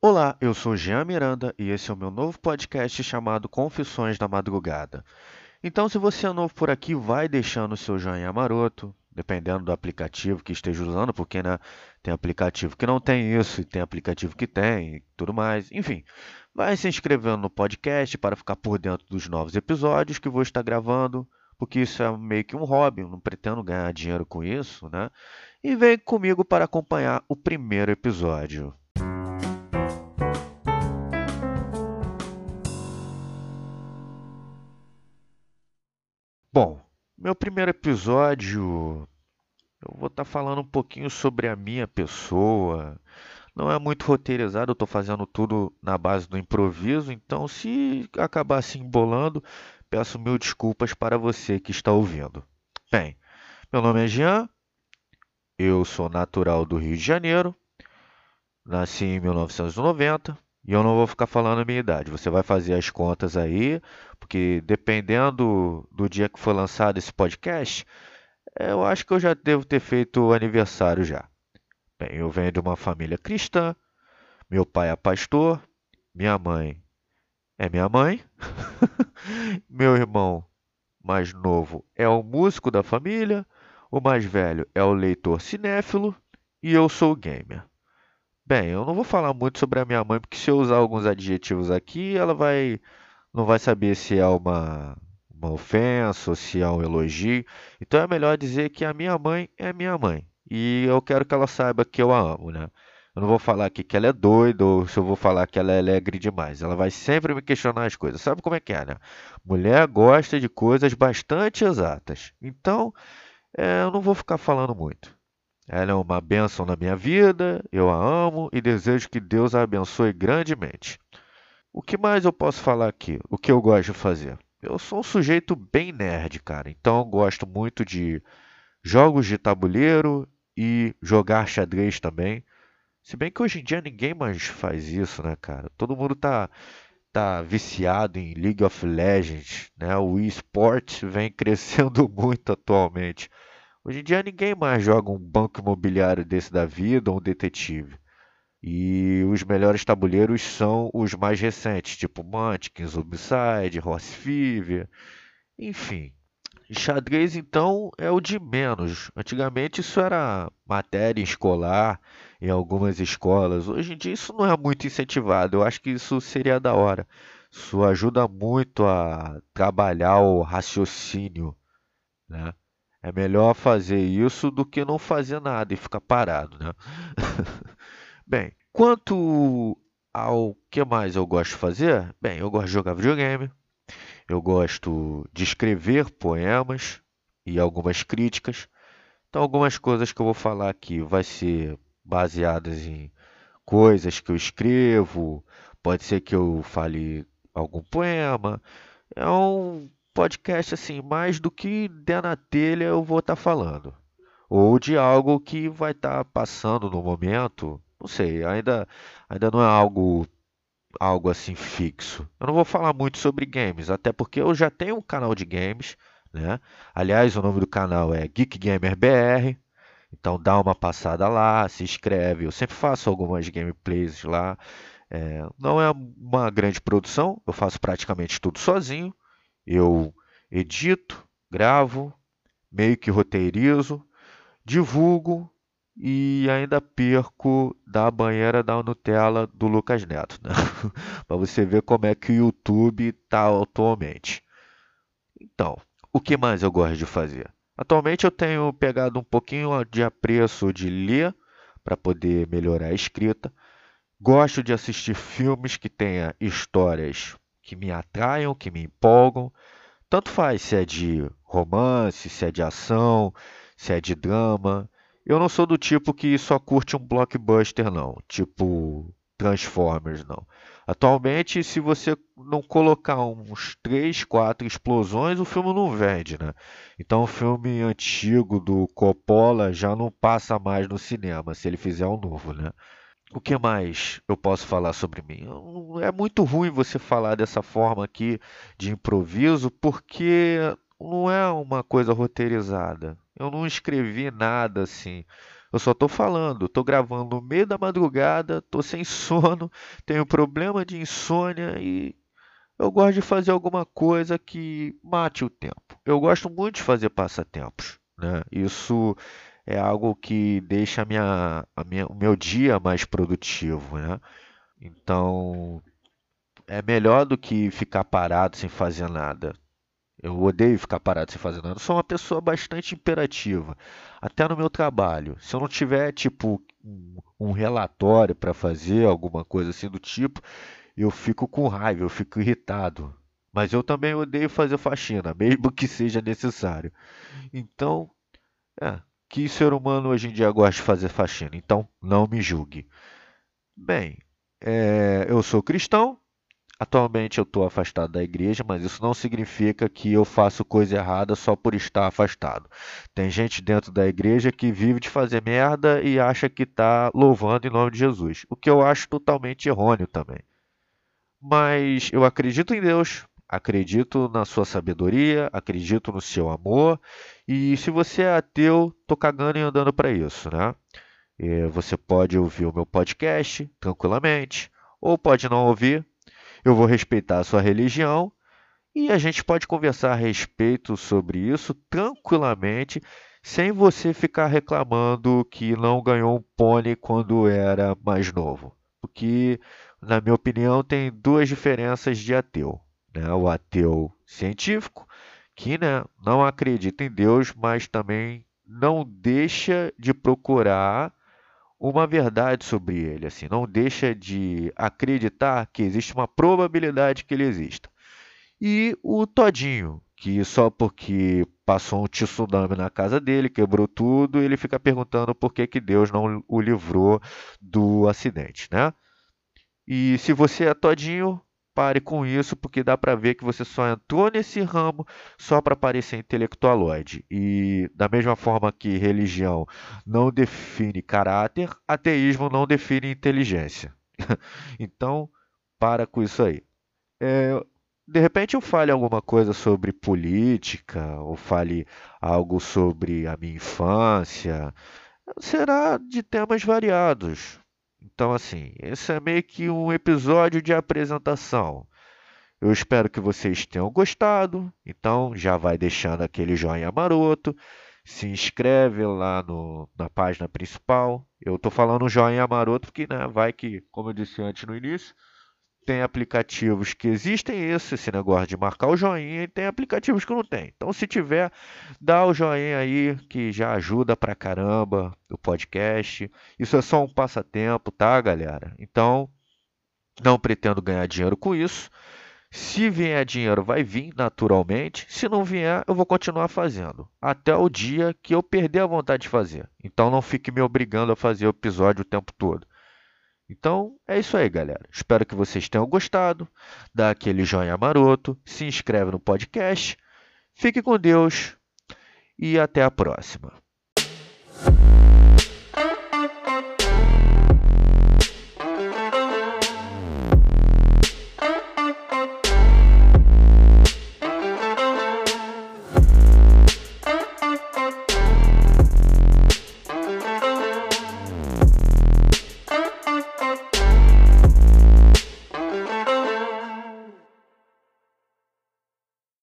Olá, eu sou Jean Miranda e esse é o meu novo podcast chamado Confissões da Madrugada. Então, se você é novo por aqui, vai deixando o seu joinha maroto, dependendo do aplicativo que esteja usando, porque né, tem aplicativo que não tem isso e tem aplicativo que tem e tudo mais. Enfim, vai se inscrevendo no podcast para ficar por dentro dos novos episódios que vou estar gravando, porque isso é meio que um hobby, não pretendo ganhar dinheiro com isso, né? E vem comigo para acompanhar o primeiro episódio. Bom, meu primeiro episódio, eu vou estar falando um pouquinho sobre a minha pessoa. Não é muito roteirizado, eu estou fazendo tudo na base do improviso, então se acabar se embolando, peço mil desculpas para você que está ouvindo. Bem, meu nome é Jean, eu sou natural do Rio de Janeiro, nasci em 1990, e eu não vou ficar falando a minha idade. Você vai fazer as contas aí, porque dependendo do dia que for lançado esse podcast, eu acho que eu já devo ter feito aniversário já. Bem, eu venho de uma família cristã, meu pai é pastor, minha mãe é minha mãe, meu irmão mais novo é o músico da família, o mais velho é o leitor cinéfilo e eu sou gamer. Bem, eu não vou falar muito sobre a minha mãe, porque se eu usar alguns adjetivos aqui, ela vai não vai saber se é uma, uma ofensa ou se é um elogio. Então é melhor dizer que a minha mãe é minha mãe. E eu quero que ela saiba que eu a amo, né? Eu não vou falar aqui que ela é doida ou se eu vou falar que ela é alegre demais. Ela vai sempre me questionar as coisas. Sabe como é que é, né? Mulher gosta de coisas bastante exatas. Então, é, eu não vou ficar falando muito. Ela é uma bênção na minha vida, eu a amo e desejo que Deus a abençoe grandemente. O que mais eu posso falar aqui? O que eu gosto de fazer? Eu sou um sujeito bem nerd, cara, então eu gosto muito de jogos de tabuleiro e jogar xadrez também. Se bem que hoje em dia ninguém mais faz isso, né, cara? Todo mundo tá, tá viciado em League of Legends, né? O eSport vem crescendo muito atualmente. Hoje em dia ninguém mais joga um banco imobiliário desse da vida ou um detetive. E os melhores tabuleiros são os mais recentes, tipo Munchkin, Zombicide, Horse Fever, enfim. Xadrez, então, é o de menos. Antigamente isso era matéria escolar em algumas escolas. Hoje em dia isso não é muito incentivado. Eu acho que isso seria da hora. Isso ajuda muito a trabalhar o raciocínio, né? É melhor fazer isso do que não fazer nada e ficar parado, né? Bem, quanto ao que mais eu gosto de fazer, bem, eu gosto de jogar videogame, eu gosto de escrever poemas e algumas críticas. Então, algumas coisas que eu vou falar aqui vai ser baseadas em coisas que eu escrevo, pode ser que eu fale algum poema. É um podcast assim, mais do que der na telha eu vou estar tá falando. Ou de algo que vai estar tá passando no momento. Não sei, ainda, ainda não é algo algo assim fixo. Eu não vou falar muito sobre games, até porque eu já tenho um canal de games, né? Aliás, o nome do canal é Geek Gamer BR. Então dá uma passada lá, se inscreve. Eu sempre faço algumas gameplays lá. É, não é uma grande produção, eu faço praticamente tudo sozinho. Eu edito, gravo, meio que roteirizo, divulgo e ainda perco da banheira da Nutella do Lucas Neto, né? para você ver como é que o YouTube está atualmente. Então, o que mais eu gosto de fazer? Atualmente eu tenho pegado um pouquinho de apreço de ler para poder melhorar a escrita. Gosto de assistir filmes que tenham histórias que me atraiam, que me empolgam. Tanto faz se é de romance, se é de ação, se é de drama. Eu não sou do tipo que só curte um blockbuster, não. Tipo Transformers, não. Atualmente, se você não colocar uns 3, 4 explosões, o filme não vende, né? Então, o filme antigo do Coppola já não passa mais no cinema, se ele fizer um novo, né? O que mais eu posso falar sobre mim? É muito ruim você falar dessa forma aqui de improviso, porque não é uma coisa roteirizada. Eu não escrevi nada assim Eu só estou falando, estou gravando no meio da madrugada, estou sem sono, tenho problema de insônia e eu gosto de fazer alguma coisa que mate o tempo. Eu gosto muito de fazer passatempos. Né? Isso é algo que deixa a minha, a minha, o meu dia mais produtivo. Né? Então, é melhor do que ficar parado sem fazer nada. Eu odeio ficar parado sem fazer nada. Eu sou uma pessoa bastante imperativa, até no meu trabalho. Se eu não tiver, tipo, um relatório para fazer, alguma coisa assim do tipo, eu fico com raiva, eu fico irritado. Mas eu também odeio fazer faxina, mesmo que seja necessário. Então, é, que ser humano hoje em dia gosta de fazer faxina, então não me julgue. Bem, é, eu sou cristão, atualmente eu estou afastado da igreja, mas isso não significa que eu faço coisa errada só por estar afastado. Tem gente dentro da igreja que vive de fazer merda e acha que está louvando em nome de Jesus, o que eu acho totalmente errôneo também. Mas eu acredito em Deus, acredito na sua sabedoria, acredito no seu amor. E se você é ateu, tô cagando e andando para isso, né? E você pode ouvir o meu podcast tranquilamente, ou pode não ouvir. Eu vou respeitar a sua religião e a gente pode conversar a respeito sobre isso tranquilamente, sem você ficar reclamando que não ganhou um pônei quando era mais novo. Porque na minha opinião, tem duas diferenças de ateu. Né? O ateu científico, que né, não acredita em Deus, mas também não deixa de procurar uma verdade sobre ele, assim, não deixa de acreditar que existe uma probabilidade que ele exista. E o Todinho, que só porque passou um tsunami na casa dele, quebrou tudo, ele fica perguntando por que, que Deus não o livrou do acidente, né? E se você é todinho, pare com isso, porque dá para ver que você só entrou nesse ramo só para parecer intelectualoide. E da mesma forma que religião não define caráter, ateísmo não define inteligência. então, para com isso aí. É, de repente eu fale alguma coisa sobre política, ou fale algo sobre a minha infância. Será de temas variados. Então, assim, esse é meio que um episódio de apresentação. Eu espero que vocês tenham gostado. Então, já vai deixando aquele joinha maroto. Se inscreve lá no, na página principal. Eu estou falando joinha maroto porque né, vai que, como eu disse antes no início, tem aplicativos que existem isso, esse negócio de marcar o joinha, e tem aplicativos que não tem. Então, se tiver, dá o joinha aí, que já ajuda pra caramba o podcast. Isso é só um passatempo, tá, galera? Então, não pretendo ganhar dinheiro com isso. Se vier dinheiro, vai vir naturalmente. Se não vier, eu vou continuar fazendo. Até o dia que eu perder a vontade de fazer. Então, não fique me obrigando a fazer o episódio o tempo todo. Então é isso aí, galera. Espero que vocês tenham gostado. Dá aquele joinha maroto, se inscreve no podcast. Fique com Deus e até a próxima.